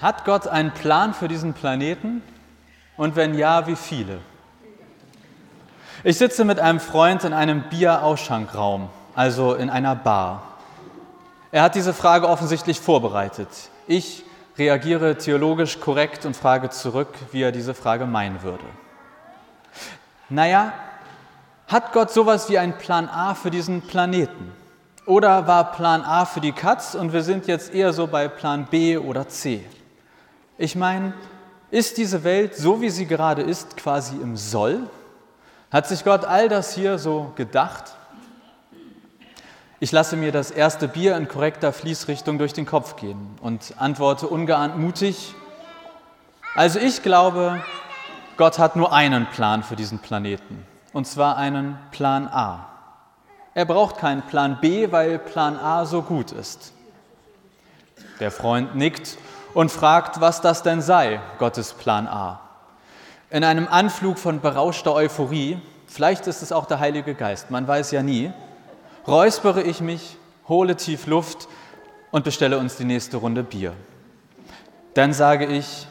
Hat Gott einen Plan für diesen Planeten? Und wenn ja, wie viele? Ich sitze mit einem Freund in einem Bierausschankraum, also in einer Bar. Er hat diese Frage offensichtlich vorbereitet. Ich reagiere theologisch korrekt und frage zurück, wie er diese Frage meinen würde. Naja, hat Gott sowas wie einen Plan A für diesen Planeten? Oder war Plan A für die Katz und wir sind jetzt eher so bei Plan B oder C? Ich meine, ist diese Welt so, wie sie gerade ist, quasi im Soll? Hat sich Gott all das hier so gedacht? Ich lasse mir das erste Bier in korrekter Fließrichtung durch den Kopf gehen und antworte ungeahnt mutig, also ich glaube, Gott hat nur einen Plan für diesen Planeten, und zwar einen Plan A. Er braucht keinen Plan B, weil Plan A so gut ist. Der Freund nickt und fragt, was das denn sei, Gottes Plan A. In einem Anflug von berauschter Euphorie, vielleicht ist es auch der Heilige Geist, man weiß ja nie, räuspere ich mich, hole tief Luft und bestelle uns die nächste Runde Bier. Dann sage ich,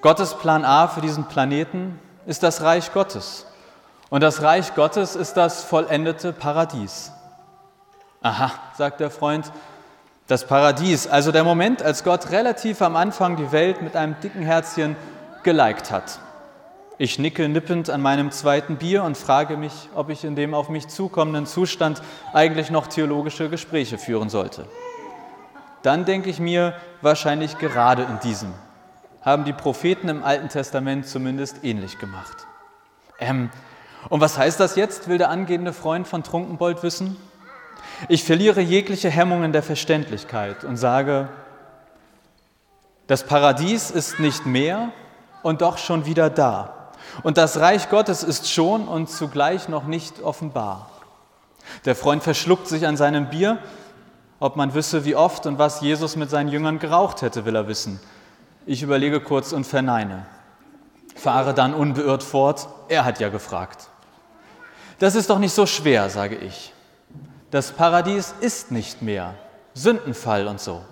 Gottes Plan A für diesen Planeten ist das Reich Gottes. Und das Reich Gottes ist das vollendete Paradies. Aha, sagt der Freund, das Paradies, also der Moment, als Gott relativ am Anfang die Welt mit einem dicken Herzchen geliked hat. Ich nicke nippend an meinem zweiten Bier und frage mich, ob ich in dem auf mich zukommenden Zustand eigentlich noch theologische Gespräche führen sollte. Dann denke ich mir, wahrscheinlich gerade in diesem haben die Propheten im Alten Testament zumindest ähnlich gemacht. Ähm, und was heißt das jetzt, will der angehende Freund von Trunkenbold wissen? Ich verliere jegliche Hemmungen der Verständlichkeit und sage, das Paradies ist nicht mehr und doch schon wieder da. Und das Reich Gottes ist schon und zugleich noch nicht offenbar. Der Freund verschluckt sich an seinem Bier. Ob man wisse, wie oft und was Jesus mit seinen Jüngern geraucht hätte, will er wissen. Ich überlege kurz und verneine. Fahre dann unbeirrt fort. Er hat ja gefragt. Das ist doch nicht so schwer, sage ich. Das Paradies ist nicht mehr. Sündenfall und so.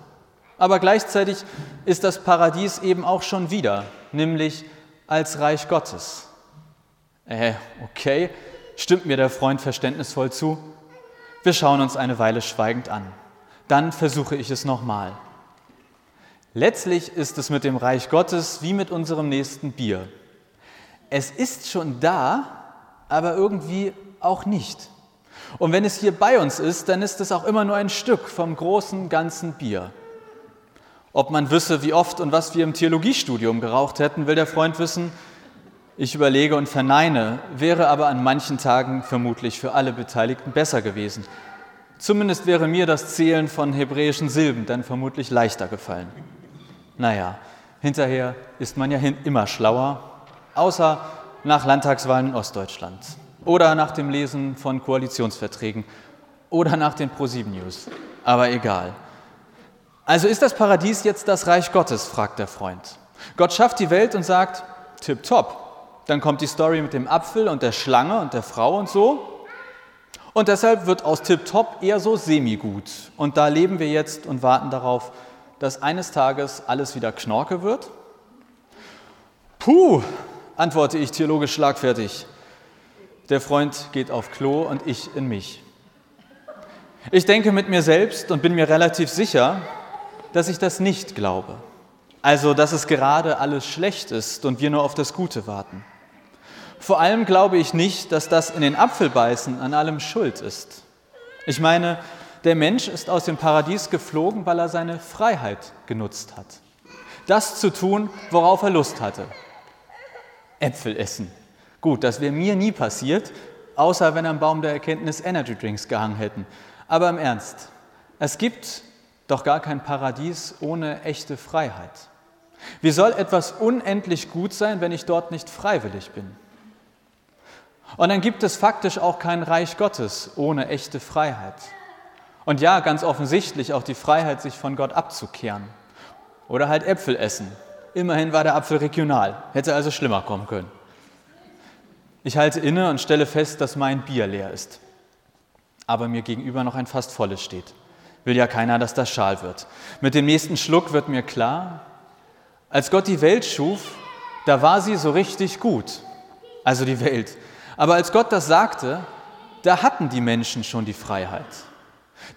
Aber gleichzeitig ist das Paradies eben auch schon wieder, nämlich als Reich Gottes. Äh, okay, stimmt mir der Freund verständnisvoll zu. Wir schauen uns eine Weile schweigend an. Dann versuche ich es nochmal. Letztlich ist es mit dem Reich Gottes wie mit unserem nächsten Bier. Es ist schon da, aber irgendwie auch nicht. Und wenn es hier bei uns ist, dann ist es auch immer nur ein Stück vom großen ganzen Bier. Ob man wisse, wie oft und was wir im Theologiestudium geraucht hätten, will der Freund wissen. Ich überlege und verneine, wäre aber an manchen Tagen vermutlich für alle Beteiligten besser gewesen. Zumindest wäre mir das Zählen von hebräischen Silben dann vermutlich leichter gefallen. Naja, hinterher ist man ja immer schlauer, außer nach Landtagswahlen in Ostdeutschland oder nach dem Lesen von Koalitionsverträgen oder nach den ProSieben News. Aber egal. Also ist das Paradies jetzt das Reich Gottes, fragt der Freund. Gott schafft die Welt und sagt, tipptopp. Dann kommt die Story mit dem Apfel und der Schlange und der Frau und so. Und deshalb wird aus tipptopp eher so semi-gut. Und da leben wir jetzt und warten darauf, dass eines Tages alles wieder Knorke wird. Puh, antworte ich theologisch schlagfertig. Der Freund geht auf Klo und ich in mich. Ich denke mit mir selbst und bin mir relativ sicher, dass ich das nicht glaube. Also, dass es gerade alles schlecht ist und wir nur auf das Gute warten. Vor allem glaube ich nicht, dass das in den Apfelbeißen an allem schuld ist. Ich meine, der Mensch ist aus dem Paradies geflogen, weil er seine Freiheit genutzt hat. Das zu tun, worauf er Lust hatte. Äpfel essen. Gut, das wäre mir nie passiert, außer wenn am Baum der Erkenntnis Energy Drinks gehangen hätten. Aber im Ernst, es gibt doch gar kein Paradies ohne echte Freiheit. Wie soll etwas unendlich gut sein, wenn ich dort nicht freiwillig bin? Und dann gibt es faktisch auch kein Reich Gottes ohne echte Freiheit. Und ja, ganz offensichtlich auch die Freiheit, sich von Gott abzukehren. Oder halt Äpfel essen. Immerhin war der Apfel regional, hätte also schlimmer kommen können. Ich halte inne und stelle fest, dass mein Bier leer ist, aber mir gegenüber noch ein fast volles steht. Will ja keiner, dass das schal wird. Mit dem nächsten Schluck wird mir klar, Als Gott die Welt schuf, da war sie so richtig gut, also die Welt. Aber als Gott das sagte, da hatten die Menschen schon die Freiheit.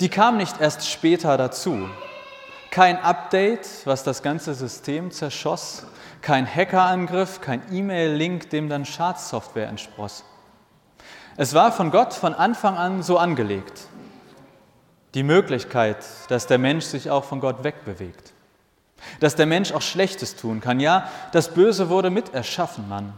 Die kam nicht erst später dazu. Kein Update, was das ganze System zerschoss, kein Hackerangriff, kein E-Mail-Link, dem dann Schadsoftware entspross. Es war von Gott von Anfang an so angelegt. Die Möglichkeit, dass der Mensch sich auch von Gott wegbewegt. Dass der Mensch auch Schlechtes tun kann. Ja, das Böse wurde mit erschaffen, Mann.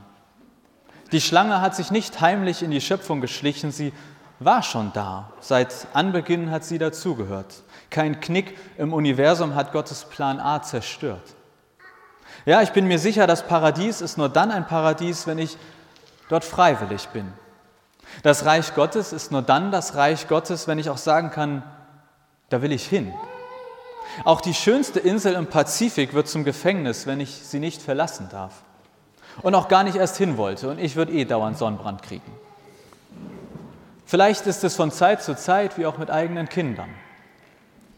Die Schlange hat sich nicht heimlich in die Schöpfung geschlichen, sie war schon da. Seit Anbeginn hat sie dazugehört. Kein Knick im Universum hat Gottes Plan A zerstört. Ja, ich bin mir sicher, das Paradies ist nur dann ein Paradies, wenn ich dort freiwillig bin. Das Reich Gottes ist nur dann das Reich Gottes, wenn ich auch sagen kann, da will ich hin. Auch die schönste Insel im Pazifik wird zum Gefängnis, wenn ich sie nicht verlassen darf. Und auch gar nicht erst hin wollte. Und ich würde eh dauernd Sonnenbrand kriegen. Vielleicht ist es von Zeit zu Zeit wie auch mit eigenen Kindern.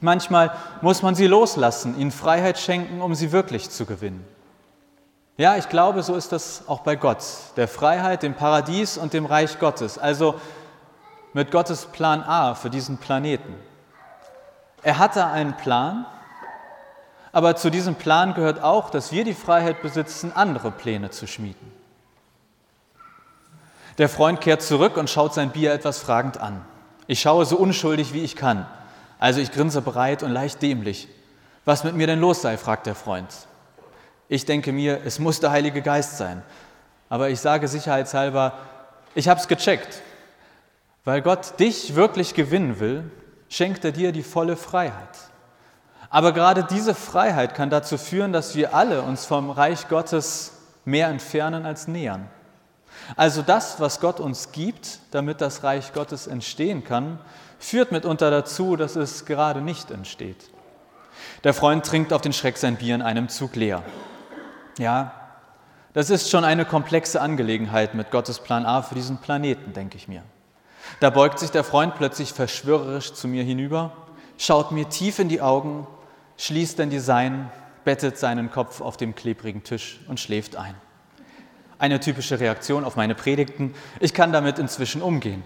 Manchmal muss man sie loslassen, ihnen Freiheit schenken, um sie wirklich zu gewinnen. Ja, ich glaube, so ist das auch bei Gott, der Freiheit, dem Paradies und dem Reich Gottes, also mit Gottes Plan A für diesen Planeten. Er hatte einen Plan, aber zu diesem Plan gehört auch, dass wir die Freiheit besitzen, andere Pläne zu schmieden. Der Freund kehrt zurück und schaut sein Bier etwas fragend an. Ich schaue so unschuldig, wie ich kann. Also ich grinse breit und leicht dämlich. Was mit mir denn los sei, fragt der Freund. Ich denke mir, es muss der Heilige Geist sein. Aber ich sage sicherheitshalber, ich habe es gecheckt. Weil Gott dich wirklich gewinnen will, schenkt er dir die volle Freiheit. Aber gerade diese Freiheit kann dazu führen, dass wir alle uns vom Reich Gottes mehr entfernen als nähern. Also das, was Gott uns gibt, damit das Reich Gottes entstehen kann, führt mitunter dazu, dass es gerade nicht entsteht. Der Freund trinkt auf den Schreck sein Bier in einem Zug leer. Ja, das ist schon eine komplexe Angelegenheit mit Gottes Plan A für diesen Planeten, denke ich mir. Da beugt sich der Freund plötzlich verschwörerisch zu mir hinüber, schaut mir tief in die Augen, schließt dann die Seinen, bettet seinen Kopf auf dem klebrigen Tisch und schläft ein. Eine typische Reaktion auf meine Predigten. Ich kann damit inzwischen umgehen.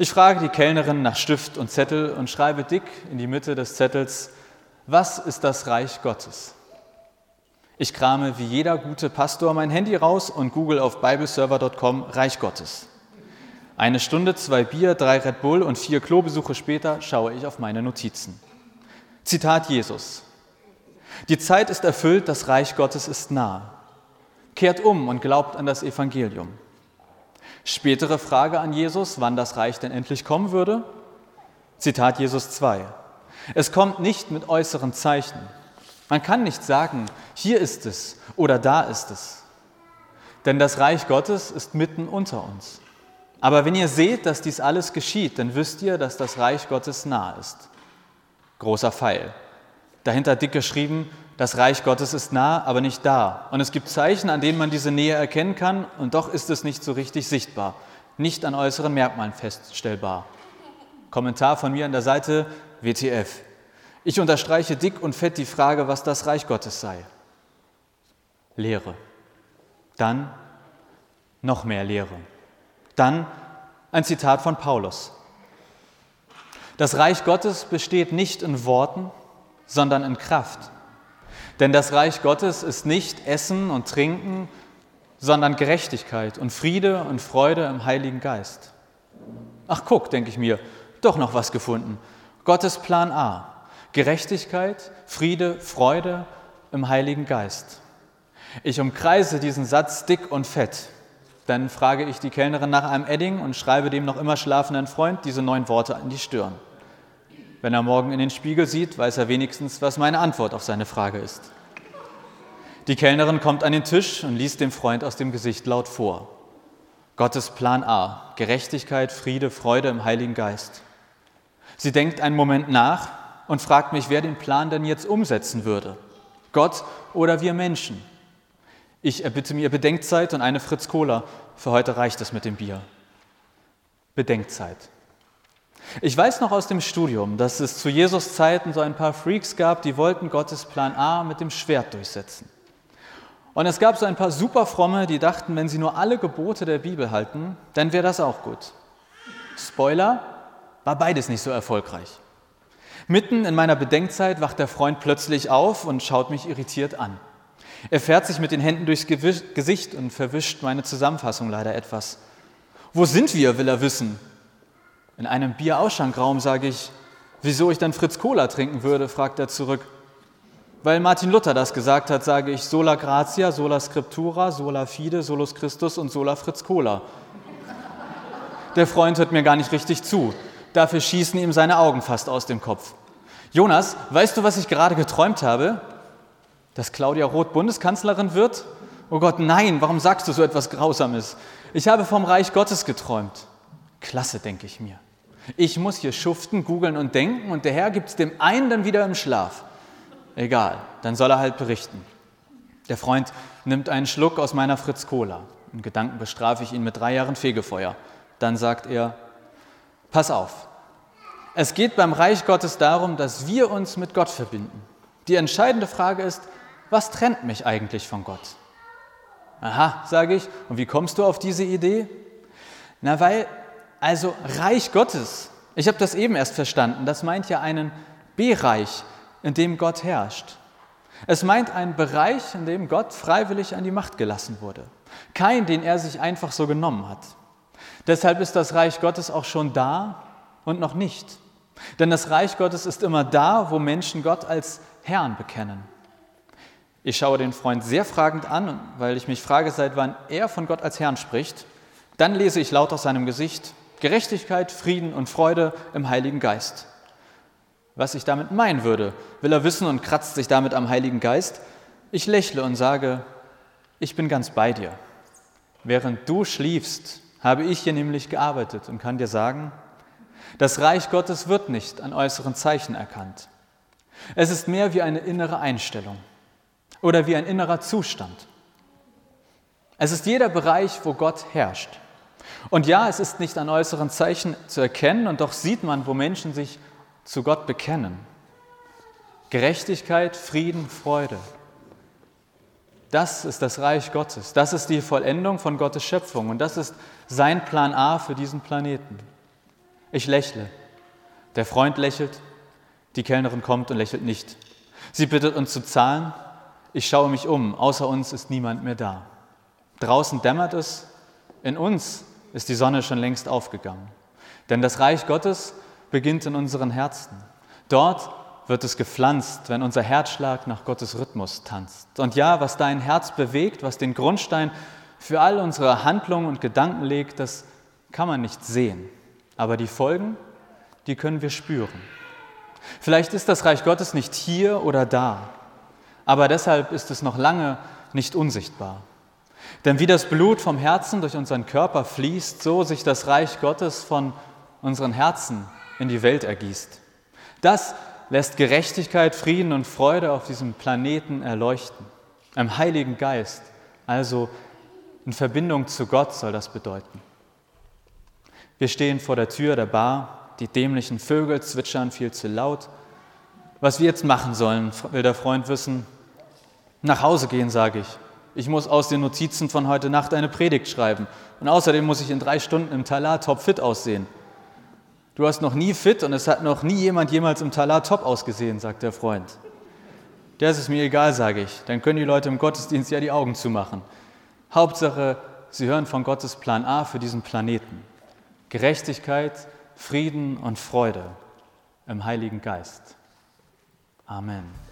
Ich frage die Kellnerin nach Stift und Zettel und schreibe dick in die Mitte des Zettels, was ist das Reich Gottes? Ich krame wie jeder gute Pastor mein Handy raus und google auf bibleserver.com Reich Gottes. Eine Stunde, zwei Bier, drei Red Bull und vier Klobesuche später schaue ich auf meine Notizen. Zitat Jesus. Die Zeit ist erfüllt, das Reich Gottes ist nah. Kehrt um und glaubt an das Evangelium. Spätere Frage an Jesus, wann das Reich denn endlich kommen würde? Zitat Jesus 2. Es kommt nicht mit äußeren Zeichen. Man kann nicht sagen, hier ist es oder da ist es. Denn das Reich Gottes ist mitten unter uns. Aber wenn ihr seht, dass dies alles geschieht, dann wisst ihr, dass das Reich Gottes nah ist. Großer Pfeil. Dahinter dick geschrieben, das Reich Gottes ist nah, aber nicht da. Und es gibt Zeichen, an denen man diese Nähe erkennen kann, und doch ist es nicht so richtig sichtbar, nicht an äußeren Merkmalen feststellbar. Kommentar von mir an der Seite WTF. Ich unterstreiche dick und fett die Frage, was das Reich Gottes sei. Lehre. Dann noch mehr Lehre. Dann ein Zitat von Paulus. Das Reich Gottes besteht nicht in Worten, sondern in Kraft. Denn das Reich Gottes ist nicht Essen und Trinken, sondern Gerechtigkeit und Friede und Freude im Heiligen Geist. Ach guck, denke ich mir, doch noch was gefunden. Gottes Plan A. Gerechtigkeit, Friede, Freude im Heiligen Geist. Ich umkreise diesen Satz dick und fett. Dann frage ich die Kellnerin nach einem Edding und schreibe dem noch immer schlafenden Freund diese neun Worte an die Stirn. Wenn er morgen in den Spiegel sieht, weiß er wenigstens, was meine Antwort auf seine Frage ist. Die Kellnerin kommt an den Tisch und liest dem Freund aus dem Gesicht laut vor. Gottes Plan A, Gerechtigkeit, Friede, Freude im Heiligen Geist. Sie denkt einen Moment nach und fragt mich, wer den Plan denn jetzt umsetzen würde. Gott oder wir Menschen? Ich erbitte mir Bedenkzeit und eine Fritz Cola. Für heute reicht es mit dem Bier. Bedenkzeit. Ich weiß noch aus dem Studium, dass es zu Jesus Zeiten so ein paar Freaks gab, die wollten Gottes Plan A mit dem Schwert durchsetzen. Und es gab so ein paar Superfromme, die dachten, wenn sie nur alle Gebote der Bibel halten, dann wäre das auch gut. Spoiler, war beides nicht so erfolgreich. Mitten in meiner Bedenkzeit wacht der Freund plötzlich auf und schaut mich irritiert an. Er fährt sich mit den Händen durchs Gesicht und verwischt meine Zusammenfassung leider etwas. Wo sind wir, will er wissen. In einem Bierausschankraum sage ich, wieso ich dann Fritz Cola trinken würde, fragt er zurück. Weil Martin Luther das gesagt hat, sage ich sola gratia, sola scriptura, sola fide, solus Christus und sola Fritz Cola. Der Freund hört mir gar nicht richtig zu. Dafür schießen ihm seine Augen fast aus dem Kopf. Jonas, weißt du, was ich gerade geträumt habe? Dass Claudia Roth Bundeskanzlerin wird? Oh Gott, nein, warum sagst du so etwas Grausames? Ich habe vom Reich Gottes geträumt. Klasse, denke ich mir. Ich muss hier schuften, googeln und denken und der Herr gibt es dem einen dann wieder im Schlaf. Egal, dann soll er halt berichten. Der Freund nimmt einen Schluck aus meiner Fritz Cola. In Gedanken bestrafe ich ihn mit drei Jahren Fegefeuer. Dann sagt er, pass auf, es geht beim Reich Gottes darum, dass wir uns mit Gott verbinden. Die entscheidende Frage ist, was trennt mich eigentlich von Gott? Aha, sage ich, und wie kommst du auf diese Idee? Na, weil, also Reich Gottes, ich habe das eben erst verstanden, das meint ja einen Bereich, in dem Gott herrscht. Es meint einen Bereich, in dem Gott freiwillig an die Macht gelassen wurde. Kein, den er sich einfach so genommen hat. Deshalb ist das Reich Gottes auch schon da und noch nicht. Denn das Reich Gottes ist immer da, wo Menschen Gott als Herrn bekennen. Ich schaue den Freund sehr fragend an, weil ich mich frage, seit wann er von Gott als Herrn spricht. Dann lese ich laut aus seinem Gesicht Gerechtigkeit, Frieden und Freude im Heiligen Geist. Was ich damit meinen würde, will er wissen und kratzt sich damit am Heiligen Geist. Ich lächle und sage, ich bin ganz bei dir. Während du schliefst, habe ich hier nämlich gearbeitet und kann dir sagen, das Reich Gottes wird nicht an äußeren Zeichen erkannt. Es ist mehr wie eine innere Einstellung oder wie ein innerer Zustand. Es ist jeder Bereich, wo Gott herrscht. Und ja, es ist nicht an äußeren Zeichen zu erkennen, und doch sieht man, wo Menschen sich zu Gott bekennen. Gerechtigkeit, Frieden, Freude. Das ist das Reich Gottes. Das ist die Vollendung von Gottes Schöpfung. Und das ist sein Plan A für diesen Planeten. Ich lächle. Der Freund lächelt. Die Kellnerin kommt und lächelt nicht. Sie bittet uns zu zahlen. Ich schaue mich um. Außer uns ist niemand mehr da. Draußen dämmert es. In uns ist die Sonne schon längst aufgegangen. Denn das Reich Gottes beginnt in unseren Herzen. Dort wird es gepflanzt, wenn unser Herzschlag nach Gottes Rhythmus tanzt. Und ja, was dein Herz bewegt, was den Grundstein für all unsere Handlungen und Gedanken legt, das kann man nicht sehen. Aber die Folgen, die können wir spüren. Vielleicht ist das Reich Gottes nicht hier oder da, aber deshalb ist es noch lange nicht unsichtbar. Denn wie das Blut vom Herzen durch unseren Körper fließt, so sich das Reich Gottes von unseren Herzen in die Welt ergießt. Das lässt Gerechtigkeit, Frieden und Freude auf diesem Planeten erleuchten. Im Heiligen Geist, also in Verbindung zu Gott soll das bedeuten. Wir stehen vor der Tür der Bar, die dämlichen Vögel zwitschern viel zu laut. Was wir jetzt machen sollen, will der Freund wissen. Nach Hause gehen, sage ich. Ich muss aus den Notizen von heute Nacht eine Predigt schreiben. Und außerdem muss ich in drei Stunden im Talar topfit aussehen. Du hast noch nie fit und es hat noch nie jemand jemals im Talar top ausgesehen, sagt der Freund. Der ist mir egal, sage ich. Dann können die Leute im Gottesdienst ja die Augen zumachen. Hauptsache, sie hören von Gottes Plan A für diesen Planeten. Gerechtigkeit, Frieden und Freude im Heiligen Geist. Amen.